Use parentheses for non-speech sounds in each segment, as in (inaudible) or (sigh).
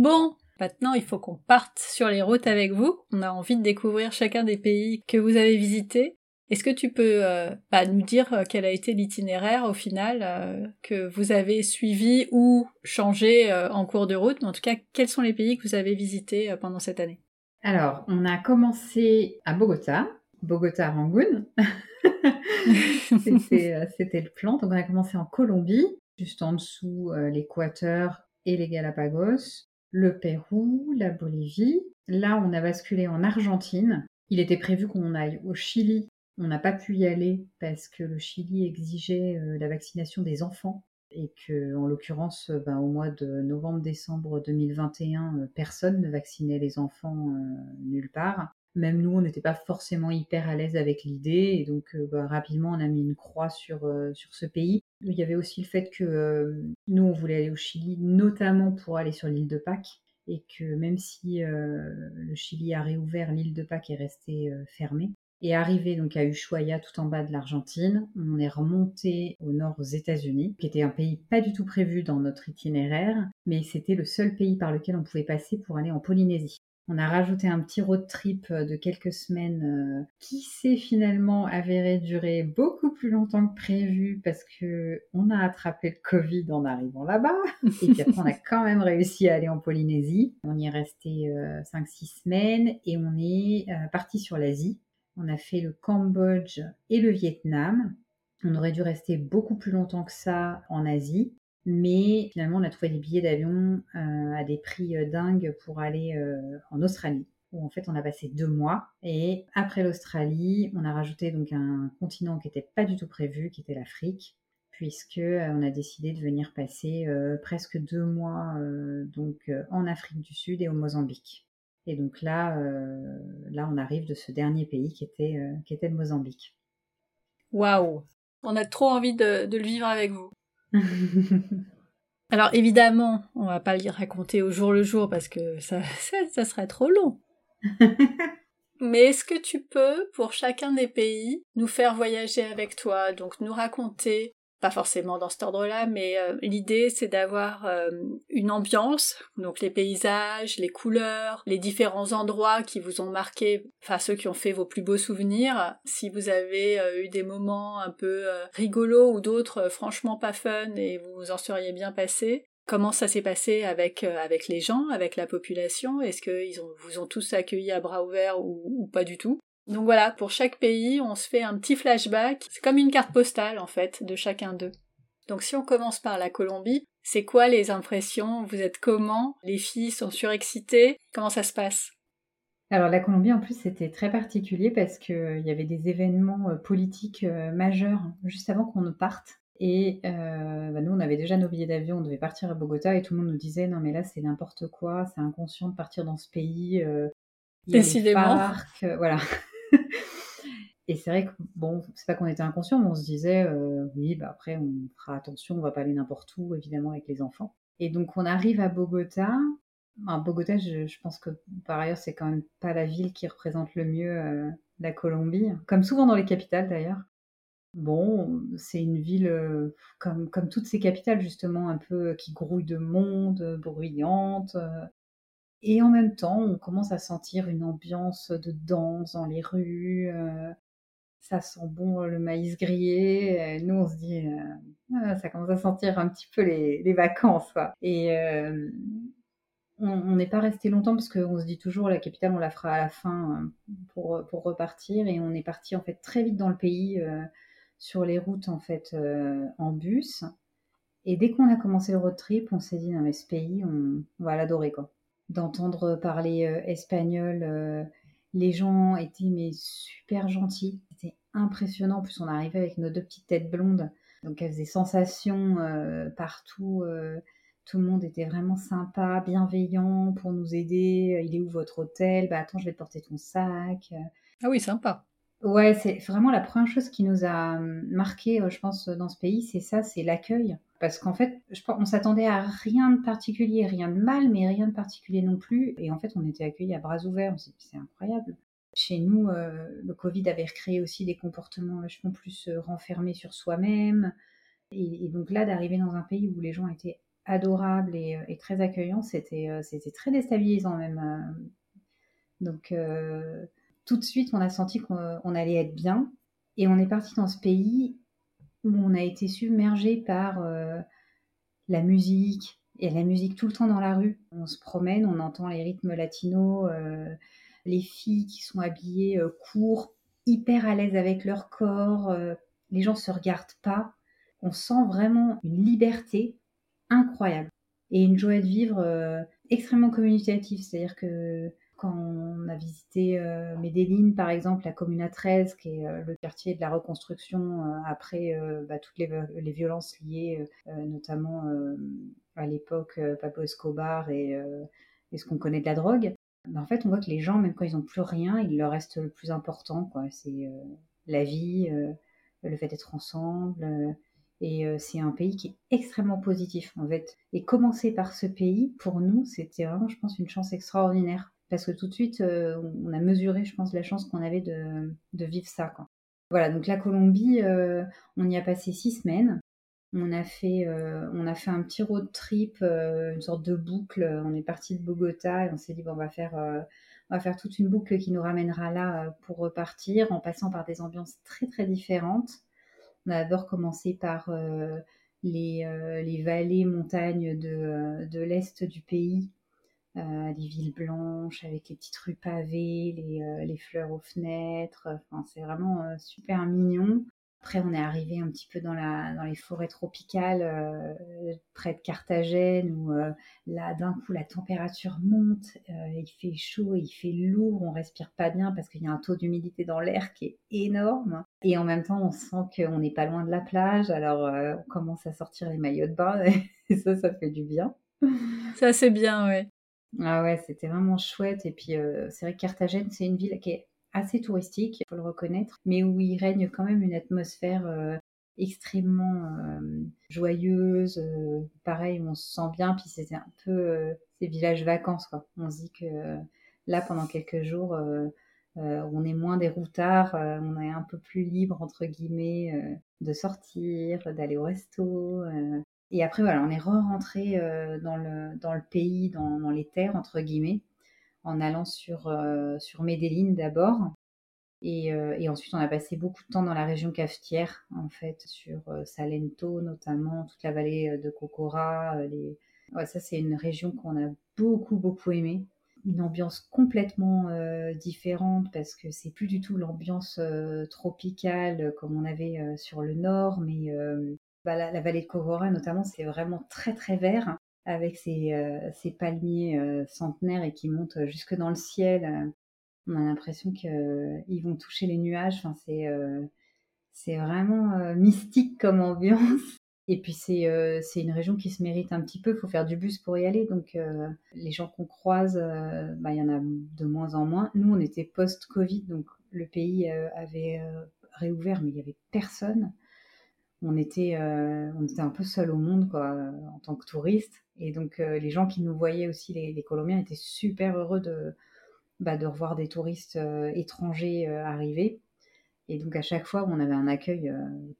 Bon, maintenant il faut qu'on parte sur les routes avec vous. On a envie de découvrir chacun des pays que vous avez visités. Est-ce que tu peux euh, bah, nous dire euh, quel a été l'itinéraire au final euh, que vous avez suivi ou changé en cours de route, mais en tout cas, quels sont les pays que vous avez visités pendant cette année? Alors, on a commencé à Bogota, Bogota Rangoon. (laughs) C'était le plan. Donc, on a commencé en Colombie, juste en dessous l'Équateur et les Galapagos, le Pérou, la Bolivie. Là, on a basculé en Argentine. Il était prévu qu'on aille au Chili on n'a pas pu y aller parce que le Chili exigeait euh, la vaccination des enfants et que, en l'occurrence, euh, ben, au mois de novembre-décembre 2021, euh, personne ne vaccinait les enfants nulle part. Même nous, on n'était pas forcément hyper à l'aise avec l'idée, et donc ben, rapidement, on a mis une croix sur, sur ce pays. Il y avait aussi le fait que nous, on voulait aller au Chili, notamment pour aller sur l'île de Pâques, et que même si le Chili a réouvert, l'île de Pâques est restée fermée et arrivé donc à Ushuaia tout en bas de l'Argentine, on est remonté au nord aux États-Unis, qui était un pays pas du tout prévu dans notre itinéraire, mais c'était le seul pays par lequel on pouvait passer pour aller en Polynésie. On a rajouté un petit road trip de quelques semaines euh, qui s'est finalement avéré durer beaucoup plus longtemps que prévu parce que on a attrapé le Covid en arrivant là-bas. (laughs) Et puis après, on a quand même réussi à aller en Polynésie. On y est resté 5-6 euh, semaines et on est euh, parti sur l'Asie on a fait le Cambodge et le Vietnam. On aurait dû rester beaucoup plus longtemps que ça en Asie, mais finalement on a trouvé des billets d'avion euh, à des prix euh, dingues pour aller euh, en Australie où en fait on a passé deux mois et après l'Australie on a rajouté donc un continent qui n'était pas du tout prévu qui était l'Afrique puisque on a décidé de venir passer presque deux mois donc en Afrique du Sud et au Mozambique. Et donc là, là, on arrive de ce dernier pays qui était, qui était le Mozambique. Waouh On a trop envie de, le vivre avec vous. (laughs) Alors évidemment, on va pas le raconter au jour le jour parce que ça, ça serait trop long. (laughs) Mais est-ce que tu peux, pour chacun des pays, nous faire voyager avec toi, donc nous raconter pas forcément dans cet ordre-là, mais euh, l'idée c'est d'avoir euh, une ambiance, donc les paysages, les couleurs, les différents endroits qui vous ont marqué, enfin ceux qui ont fait vos plus beaux souvenirs. Si vous avez euh, eu des moments un peu rigolos ou d'autres franchement pas fun et vous en seriez bien passé, comment ça s'est passé avec avec les gens, avec la population? Est-ce qu'ils vous ont tous accueillis à bras ouverts ou pas du tout? Donc voilà, pour chaque pays, on se fait un petit flashback. C'est comme une carte postale, en fait, de chacun d'eux. Donc si on commence par la Colombie, c'est quoi les impressions? Vous êtes comment? Les filles sont surexcitées? Comment ça se passe? Alors la Colombie en plus c'était très particulier parce qu'il euh, y avait des événements euh, politiques euh, majeurs juste avant qu'on ne parte. Et bah, nous on avait déjà nos billets d'avion, on devait partir à Bogota et tout le monde nous disait non mais là c'est n'importe quoi, c'est inconscient de partir dans ce pays. Décidément. voilà. (laughs) Et c'est vrai que, bon, c'est pas qu'on était inconscient, mais on se disait, euh, oui, bah après, on fera attention, on va pas aller n'importe où, évidemment, avec les enfants. Et donc, on arrive à Bogota. Bogota, je, pense que par ailleurs, c'est quand même pas la ville qui représente le mieux euh, la Colombie, comme souvent dans les capitales d'ailleurs. Bon, c'est une ville euh, comme, comme toutes ces capitales, justement, un peu qui grouille de monde, bruyante, et en même temps, on commence à sentir une ambiance de danse dans les rues. Euh, ça sent bon le maïs grillé. nous, on se dit, euh, ah, ça commence à sentir un petit peu les, vacances. Et euh, on n'est pas resté longtemps parce qu'on se dit toujours la capitale, on la fera à la fin pour, repartir. Et on est parti en fait très vite dans le pays, sur les routes en bus. Et dès qu'on a commencé le road trip, on s'est dit, non mais ce pays, on, on va l'adorer quoi d'entendre parler euh, espagnol. Euh, les gens étaient mais super gentils. C'était impressionnant. En plus, on arrivait avec nos deux petites têtes blondes. Donc, elles faisaient sensation euh, partout. tout le monde était vraiment sympa, bienveillant pour nous aider. Il est où votre hôtel? Bah attends, je vais te porter ton sac. Ah oui, sympa. Ouais, c'est vraiment la première chose qui nous a hum, marqué, je pense, dans ce pays, c'est ça, c'est l'accueil. Parce qu'en fait, je pense, on s'attendait à rien de particulier, rien de mal, mais rien de particulier non plus. Et en fait, on était accueillis à bras ouverts. C'est incroyable. Chez nous, euh, le Covid avait recréé aussi des comportements vachement plus euh, renfermés sur soi-même. Et, donc là, d'arriver dans un pays où les gens étaient adorable et, très accueillant, c'était c'était très déstabilisant même. Donc tout de suite, on a senti qu'on allait être bien. Et on est parti dans ce pays où on a été submergé par la musique, et la musique tout le temps dans la rue. On se promène, on entend les rythmes latinos, les filles qui sont habillées courtes, hyper à l'aise avec leur corps, les gens se regardent pas. On sent vraiment une liberté incroyable et une joie de vivre extrêmement communicative. C'est-à-dire que quand on a visité euh, Medellin, par exemple, la Comuna 13, qui est euh, le quartier de la reconstruction euh, après bah, toutes les, violences liées notamment à l'époque Pablo Escobar et, ce qu'on connaît de la drogue, bah, en fait, on voit que les gens, même quand ils n'ont plus rien, il leur reste le plus important. C'est la vie, le fait d'être ensemble. Et c'est un pays qui est extrêmement positif, en fait. Et commencer par ce pays, pour nous, c'était vraiment, je pense, une chance extraordinaire parce que tout de suite, euh, on a mesuré, je pense, la chance qu'on avait de, vivre ça. Voilà, donc la Colombie, euh, on y a passé six semaines. On a fait, euh, on a fait un petit road trip, une sorte de boucle. On est parti de Bogota et on s'est dit, bon, on va faire, on va faire toute une boucle qui nous ramènera là pour repartir, en passant par des ambiances très très différentes. On a d'abord commencé par les, vallées, montagnes de l'est du pays, euh, les villes blanches avec les petites rues pavées, les, euh, les fleurs aux fenêtres. Enfin, c'est vraiment euh, super mignon. Après, on est arrivé un petit peu dans, la, dans les forêts tropicales près de Carthagène où là, d'un coup, la température monte, il fait chaud, il fait lourd, on respire pas bien parce qu'il y a un taux d'humidité dans l'air qui est énorme. Et en même temps, on sent qu'on n'est pas loin de la plage, alors on commence à sortir les maillots de bain (laughs) et ça, ça fait du bien. Ça, c'est bien, ouais. Ah ouais, c'était vraiment chouette. Et puis, euh, c'est vrai que Carthagène, c'est une ville qui est assez touristique, il faut le reconnaître, mais où il règne quand même une atmosphère euh, extrêmement euh, joyeuse. pareil, on se sent bien. Puis, c'était un peu ces villages vacances, quoi. On se dit que là, pendant quelques jours, on est moins des routards, on est un peu plus libre, entre guillemets, de sortir, d'aller au resto. Et après, voilà, on est re-rentré euh, dans, le, dans le pays, dans, les terres, entre guillemets, en allant sur, euh, sur Medellin d'abord. Et, euh, et, ensuite, on a passé beaucoup de temps dans la région cafetière, en fait, sur Salento notamment, toute la vallée de Cocora. Les... Ouais, ça, c'est une région qu'on a beaucoup, beaucoup aimée. Une ambiance complètement différente parce que c'est plus du tout l'ambiance tropicale comme on avait sur le nord, mais bah, la, vallée de Cogora, notamment, c'est vraiment très très vert, avec ces, euh, palmiers euh, centenaires et qui montent jusque dans le ciel. On a l'impression qu'ils vont toucher les nuages. Enfin, c'est c'est vraiment mystique comme ambiance. Et puis c'est une région qui se mérite un petit peu. Il faut faire du bus pour y aller. Donc les gens qu'on croise, bah, il y en a de moins en moins. Nous, on était post-Covid, donc le pays avait réouvert, mais il n'y avait personne on était, euh, on était un peu seul au monde quoi, en tant que touriste. Et donc euh, les gens qui nous voyaient aussi, les, Colombiens, étaient super heureux de, bah, de revoir des touristes euh, étrangers arriver. Et donc à chaque fois, on avait un accueil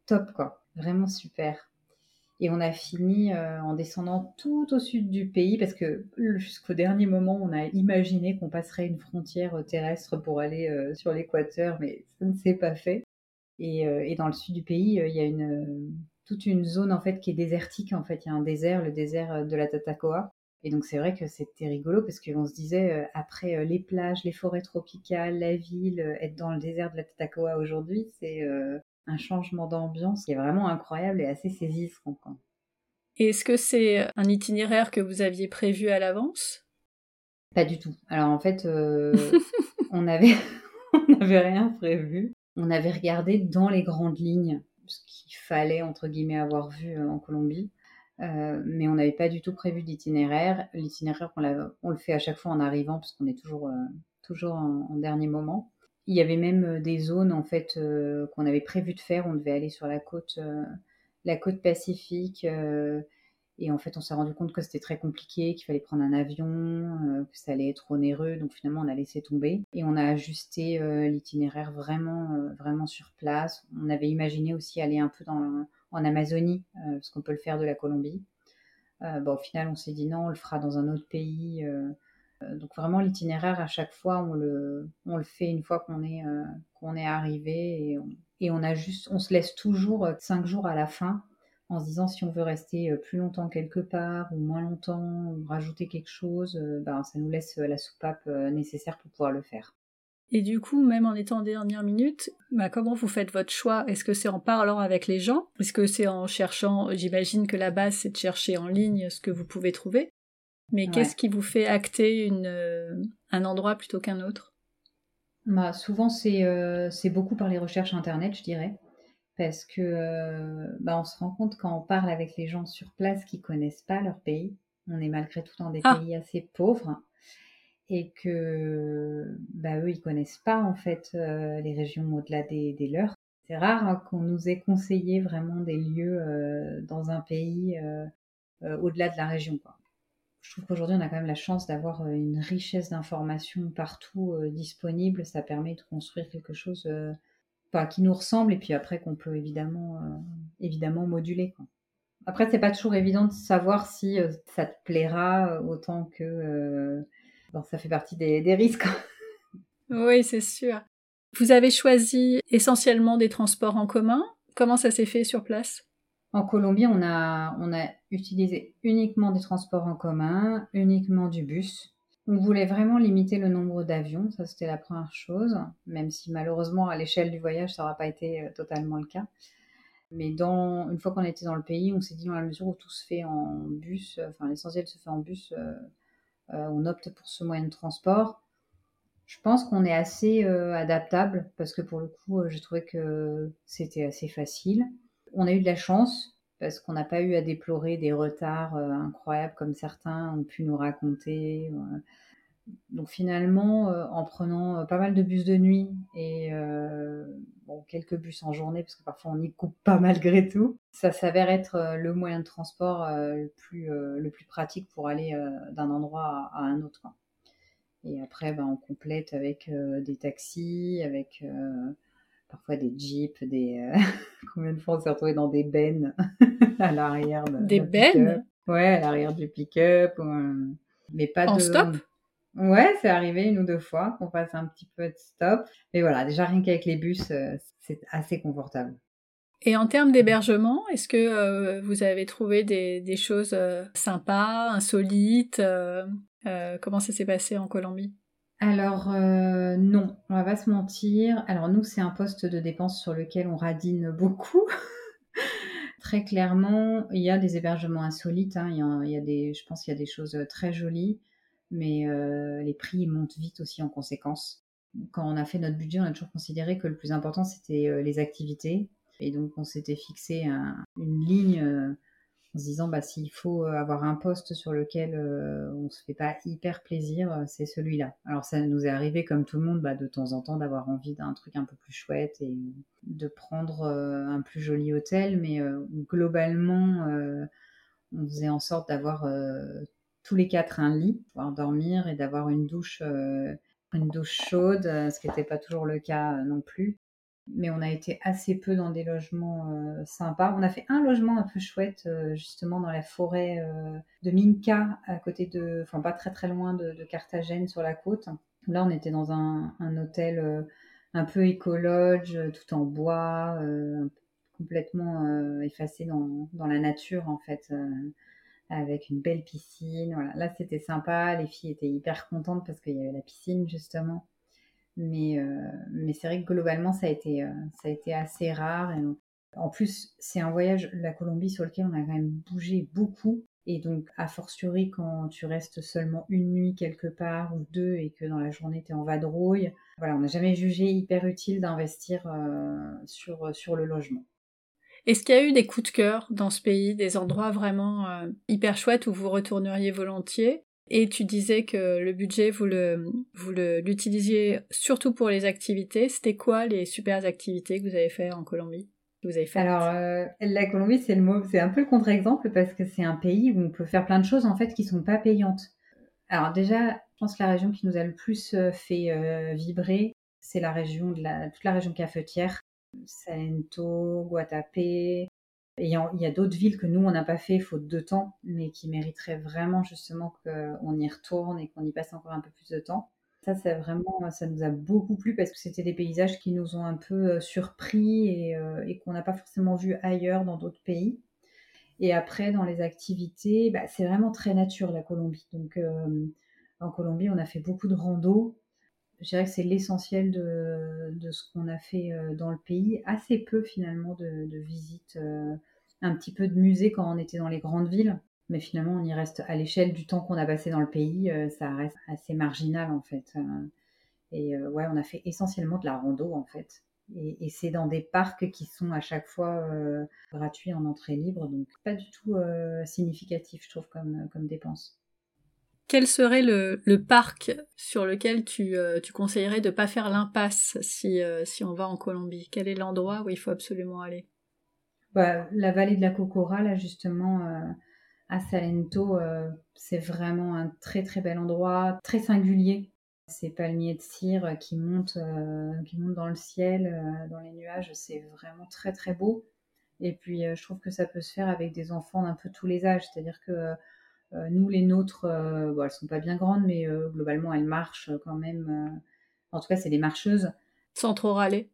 top, quoi, vraiment super. Et on a fini en descendant tout au sud du pays parce que jusqu'au dernier moment, on a imaginé qu'on passerait une frontière terrestre pour aller sur l'équateur, mais ça ne s'est pas fait. Euh, et, dans le sud du pays, euh, il y a une, toute une zone en fait qui est désertique. En fait, il y a un désert, le désert de la Tatacoa. Et donc c'est vrai que c'était rigolo parce qu'on se disait euh, après les plages, les forêts tropicales, la ville, être dans le désert de la Tatacoa aujourd'hui, c'est un changement d'ambiance qui est vraiment incroyable et assez saisissant. Et est-ce que c'est un itinéraire que vous aviez prévu à l'avance? Pas du tout. Alors en fait, (laughs) on avait (laughs) on n'avait rien prévu on avait regardé dans les grandes lignes ce qu'il fallait, entre guillemets, avoir vu euh, en Colombie. Euh, mais on n'avait pas du tout prévu d'itinéraire. L'itinéraire, on, le fait à chaque fois en arrivant, parce qu'on est toujours, euh, toujours en, dernier moment. Il y avait même des zones, en fait, qu'on avait prévu de faire. On devait aller sur la côte, la côte pacifique et en fait, on s'est rendu compte que c'était très compliqué, qu'il fallait prendre un avion, euh, que ça allait être onéreux. Donc finalement, on a laissé tomber. Et on a ajusté euh, l'itinéraire vraiment, euh, vraiment sur place. On avait imaginé aussi aller un peu dans, en Amazonie, parce qu'on peut le faire de la Colombie. au final, on s'est dit non, on le fera dans un autre pays. donc vraiment, l'itinéraire, à chaque fois, on le, on le fait une fois qu'on est, qu'on est arrivé et on, et on a on se laisse toujours cinq jours à la fin en se disant si on veut rester plus longtemps quelque part ou moins longtemps ou rajouter quelque chose, ben, ça nous laisse la soupape nécessaire pour pouvoir le faire. Et du coup, même en étant en dernière minute, bah, comment vous faites votre choix? Est-ce que c'est en parlant avec les gens? Est-ce que c'est en cherchant J'imagine que la base, c'est de chercher en ligne ce que vous pouvez trouver. Mais qu'est-ce qui vous fait acter une, euh, un endroit plutôt qu'un autre? Bah, Souvent, euh, c'est beaucoup par les recherches Internet, je dirais. Parce que euh, bah, on se rend compte quand on parle avec les gens sur place qui connaissent pas leur pays, on est malgré tout dans des ah. pays assez pauvres et que bah, eux ils connaissent pas en fait euh, les régions au-delà des, leurs. C'est rare hein, qu'on nous ait conseillé vraiment des lieux euh, dans un pays euh, au-delà de la région. Quoi. Je trouve qu'aujourd'hui on a quand même la chance d'avoir une richesse d'informations partout disponible. Ça permet de construire quelque chose qui nous ressemble et puis après qu'on peut évidemment évidemment moduler. Quoi. Après c'est pas toujours évident de savoir si ça te plaira autant que ça fait partie des, risques. oui, c'est sûr. Vous avez choisi essentiellement des transports en commun. Comment ça s'est fait sur place? En Colombie, on a, on a utilisé uniquement des transports en commun, uniquement du bus. On voulait vraiment limiter le nombre d'avions, ça c'était la première chose, même si malheureusement à l'échelle du voyage ça n'aura pas été euh, totalement le cas. Mais dans, une fois qu'on était dans le pays, on s'est dit dans la mesure où tout se fait en bus, enfin l'essentiel se fait en bus, euh, euh, on opte pour ce moyen de transport. Je pense qu'on est assez euh, adaptable parce que pour le coup, euh, j'ai trouvé que c'était assez facile. On a eu de la chance parce qu'on n'a pas eu à déplorer des retards incroyables comme certains ont pu nous raconter. Donc finalement, en prenant pas mal de bus de nuit et quelques bus en journée, parce que parfois on y coupe pas malgré tout, ça s'avère être le moyen de transport le, plus, le plus pratique pour aller d'un endroit à, un autre. Et après, ben, on complète avec des taxis, avec parfois des jeeps, des... (laughs) Combien de fois on s'est retrouvé dans des bennes (laughs) à l'arrière Des bennes? Ouais, à l'arrière du pick-up. Mais pas en de... stop? Ouais, c'est arrivé une ou deux fois qu'on fasse un petit peu de stop. Mais voilà, déjà rien qu'avec les bus, euh, c'est assez confortable. Et en termes d'hébergement, est-ce que euh, vous avez trouvé des, choses euh, sympas, insolites Comment ça s'est passé en Colombie? Alors non, on va pas se mentir. Alors nous, c'est un poste de dépense sur lequel on radine beaucoup. (laughs) très clairement, il y a des hébergements insolites. Hein. Il, y a, des, je pense qu'il y a des choses très jolies mais euh, les prix montent vite aussi en conséquence. Quand on a fait notre budget, on a toujours considéré que le plus important, c'était euh, les activités. Et donc, on s'était fixé une ligne euh, en se disant, bah, s'il faut avoir un poste sur lequel on ne se fait pas hyper plaisir, c'est celui-là. Alors, ça nous est arrivé, comme tout le monde, bah, de temps en temps, d'avoir envie d'un truc un peu plus chouette et de prendre un plus joli hôtel. Mais globalement, on faisait en sorte d'avoir tous les quatre un lit, pouvoir dormir et d'avoir une douche, euh, une douche chaude, euh, ce qui n'était pas toujours le cas euh, non plus. Mais on a été assez peu dans des logements sympas. On a fait un logement un peu chouette, justement dans la forêt de Minca, à côté de, enfin pas très très loin de, Carthagène sur la côte. Là, on était dans un, hôtel un peu écologe, tout en bois, complètement effacé dans, dans, la nature en fait avec une belle piscine. Voilà. Là, c'était sympa. Les filles étaient hyper contentes parce qu'il y avait la piscine, justement. Mais, euh, mais c'est vrai que globalement, ça a été, euh, ça a été assez rare. Et en plus, c'est un voyage, la Colombie, sur lequel on a quand même bougé beaucoup. Et donc, a fortiori, quand tu restes seulement une nuit quelque part ou deux et que dans la journée, tu es en vadrouille, voilà, on n'a jamais jugé hyper utile d'investir euh, sur, sur le logement. Est-ce qu'il y a eu des coups de cœur dans ce pays, des endroits vraiment hyper chouettes où vous retourneriez volontiers? Et tu disais que le budget, vous le, vous l'utilisiez surtout pour les activités. C'était quoi les super activités que vous avez fait en Colombie vous avez fait Alors, euh, la Colombie, c'est le mot, c'est un peu le contre-exemple parce que c'est un pays où on peut faire plein de choses en fait qui sont pas payantes. Alors déjà, je pense que la région qui nous a le plus euh, fait vibrer, c'est la région de la, toute la région cafetière Salento, Guatapé. Il y a, d'autres villes que nous, on n'a pas fait faute de temps, mais qui mériteraient vraiment justement qu'on y retourne et qu'on y passe encore un peu plus de temps. Ça, c'est vraiment, ça nous a beaucoup plu parce que c'était des paysages qui nous ont un peu euh, surpris et, euh, et qu'on n'a pas forcément vu ailleurs dans d'autres pays. Et après, dans les activités, bah, c'est vraiment très nature la Colombie. Donc, euh, en Colombie, on a fait beaucoup de rando. Je dirais que c'est l'essentiel de, ce qu'on a fait dans le pays. Assez peu finalement de visites, un petit peu de musées quand on était dans les grandes villes mais finalement on y reste à l'échelle du temps qu'on a passé dans le pays, euh, ça reste assez marginal en fait. Euh. et euh, ouais, on a fait essentiellement de la rando en fait. Et, c'est dans des parcs qui sont à chaque fois gratuits en entrée libre, donc pas du tout significatif, je trouve, comme, dépense. Quel serait le, parc sur lequel tu, conseillerais de ne pas faire l'impasse si on va en Colombie? Quel est l'endroit où il faut absolument aller? Bah, La vallée de la Cocora, là justement, à Salento, euh, c'est vraiment un très très bel endroit, très singulier. Ces palmiers de cire qui montent, euh, qui montent dans le ciel, euh, dans les nuages, c'est vraiment très très beau. Et puis je trouve que ça peut se faire avec des enfants d'un peu tous les âges, c'est-à-dire que nous les nôtres, bon, elles sont pas bien grandes, mais globalement elles marchent quand même. en tout cas, c'est des marcheuses. Sans trop râler.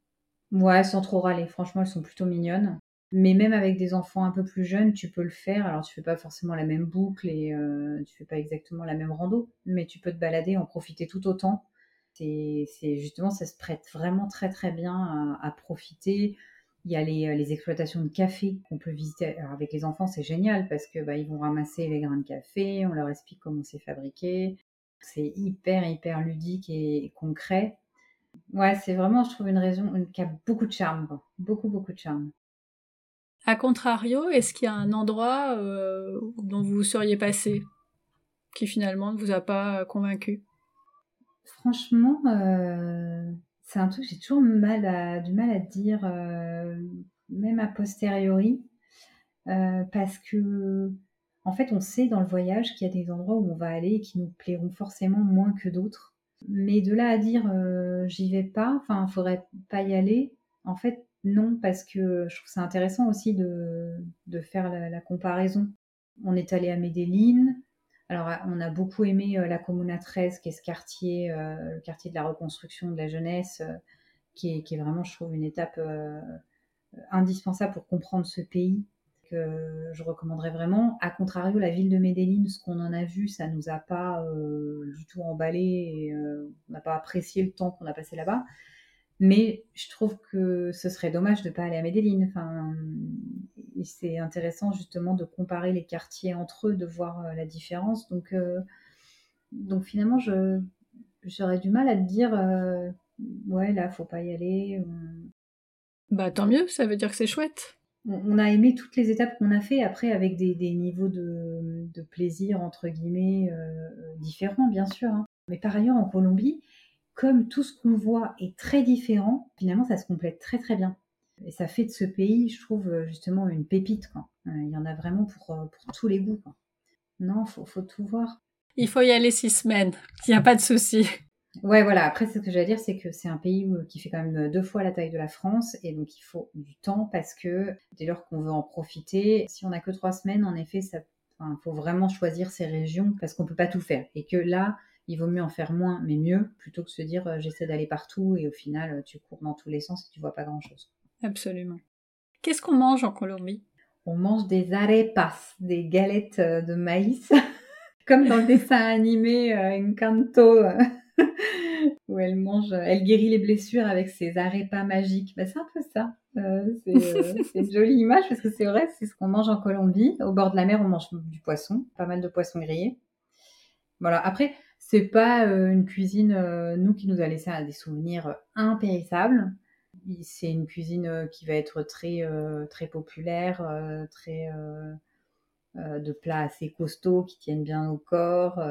Ouais, sans trop râler. Franchement, elles sont plutôt mignonnes. Mais même avec des enfants un peu plus jeunes, tu peux le faire. Alors, tu fais pas forcément la même boucle et euh, tu fais pas exactement la même rando, mais tu peux te balader, en profiter tout autant. C'est justement, ça se prête vraiment très très bien à, profiter. Il y a les, les exploitations de café qu'on peut visiter. Alors, avec les enfants, c'est génial parce que bah, ils vont ramasser les grains de café, on leur explique comment c'est fabriqué. C'est hyper hyper ludique et, concret. Ouais, c'est vraiment, je trouve, une raison qui a beaucoup de charme, beaucoup beaucoup de charme. A contrario, est-ce qu'il y a un endroit euh, dont vous seriez passé qui finalement ne vous a pas convaincu? Franchement, euh, c'est un truc que j'ai toujours du mal à dire, euh, même a posteriori, parce que en fait, on sait dans le voyage qu'il y a des endroits où on va aller et qui nous plairont forcément moins que d'autres. Mais de là à dire j'y vais pas, enfin, faudrait pas y aller. En fait, non, parce que je trouve ça intéressant aussi de, faire la, comparaison. On est allé à Medellin. Alors, on a beaucoup aimé euh, la Comuna 13, qui est ce quartier, euh, le quartier de la reconstruction de la jeunesse, euh, qui, est, vraiment, je trouve, une étape indispensable pour comprendre ce pays que je recommanderais vraiment. A contrario, la ville de Medellin, ce qu'on en a vu, ça nous a pas du tout emballé et on n'a pas apprécié le temps qu'on a passé là-bas. Mais je trouve que ce serait dommage de ne pas aller à Medellin. Enfin, c'est intéressant justement de comparer les quartiers entre eux, de voir euh, la différence. Donc, euh, donc finalement, je j'aurais du mal à te dire, euh, ouais, là, faut pas y aller. Bah tant mieux, ça veut dire que c'est chouette. On, a aimé toutes les étapes qu'on a fait, après avec des, des niveaux de, de, plaisir entre guillemets différents, bien sûr. Hein. Mais par ailleurs, en Colombie, comme tout ce qu'on voit est très différent, finalement, ça se complète très très bien. Et ça fait de ce pays, je trouve, euh, justement une pépite. Quoi. Euh, il y en a vraiment pour, euh, pour tous les goûts. Quoi. Non, faut, faut tout voir. Il faut y aller six semaines. Il n'y a pas de souci. Ouais, voilà. Après, ce que j'allais dire, c'est que c'est un pays qui fait quand même deux fois la taille de la France, et donc il faut du temps parce que dès lors qu'on veut en profiter, si on n'a que trois semaines, en effet, ça, faut vraiment choisir ces régions parce qu'on peut pas tout faire, et que là, il vaut mieux en faire moins, mais mieux, plutôt que se dire euh, j'essaie d'aller partout et au final euh, tu cours dans tous les sens et tu vois pas grand chose. Absolument. Qu'est-ce qu'on mange en Colombie? On mange des arepas, des galettes euh, de maïs, (laughs) comme dans le dessin animé Encanto, (laughs) où elle mange, elle guérit les blessures avec ses arepas magiques. Bah, c'est un peu ça. (laughs) c'est une jolie image parce que c'est vrai, c'est ce qu'on mange en Colombie. Au bord de la mer, on mange du poisson, pas mal de poissons grillés. Voilà. Après, c'est pas euh, une cuisine, euh, nous, qui nous a laissé des souvenirs euh, impérissables. C'est une cuisine qui va être très, très populaire, très de plats assez costauds qui tiennent bien au corps.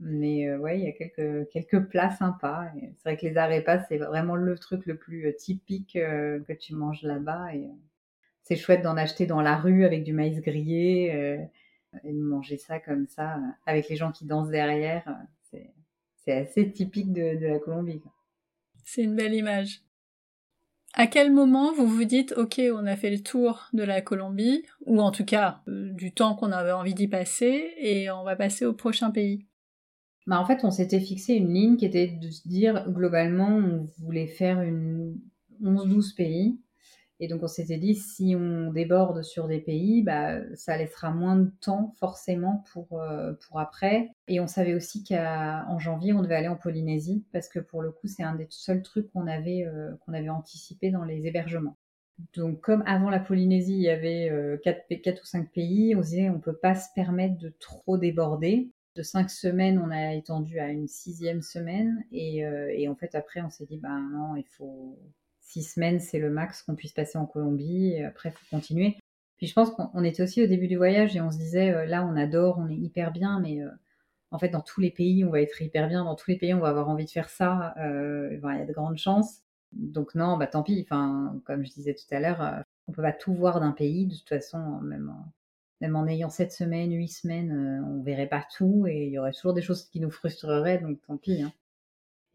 mais ouais, il y a quelques, quelques plats sympas. C'est vrai que les arepas, c'est vraiment le truc le plus typique que tu manges là-bas. Et c'est chouette d'en acheter dans la rue avec du maïs grillé et de manger ça comme ça avec les gens qui dansent derrière c'est assez typique de, la Colombie. C'est une belle image. À quel moment vous vous dites, ok, on a fait le tour de la Colombie, ou en tout cas euh, du temps qu'on avait envie d'y passer, et on va passer au prochain pays? Bah, En fait, on s'était fixé une ligne qui était de se dire, globalement, on voulait faire une 11-12 pays, et donc on s'était dit, si on déborde sur des pays, bah, ça laissera moins de temps forcément pour, euh, pour après. Et on savait aussi qu'en janvier, on devait aller en Polynésie, parce que pour le coup, c'est un des seuls trucs qu'on avait, euh, qu'on avait anticipé dans les hébergements. Donc comme avant la Polynésie, il y avait euh, 4, ou 5 pays, on se disait, on peut pas se permettre de trop déborder. De 5 semaines, on a étendu à une sixième semaine. Et, euh, en fait, après, on s'est dit, bah non, il faut six semaines, c'est le max qu'on puisse passer en Colombie. Après, il faut continuer. Puis je pense qu'on était aussi au début du voyage et on se disait, euh, là, on adore, on est hyper bien, mais euh, en fait, dans tous les pays, on va être hyper bien. Dans tous les pays, on va avoir envie de faire ça. Euh, il y a de grandes chances. Donc non, bah tant pis. Enfin, comme je disais tout à l'heure, on peut pas tout voir d'un pays. De toute façon, même en, même en ayant sept semaines, huit semaines, on verrait pas tout et il y aurait toujours des choses qui nous frustreraient. Donc tant pis. Hein.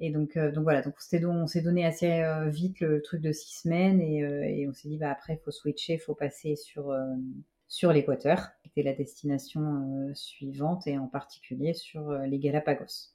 Et donc, euh, donc voilà, donc on s'est donné assez euh, vite le truc de six semaines et, euh, et on s'est dit bah après il faut switcher, il faut passer sur l'Équateur, qui était la destination suivante et en particulier sur les Galapagos.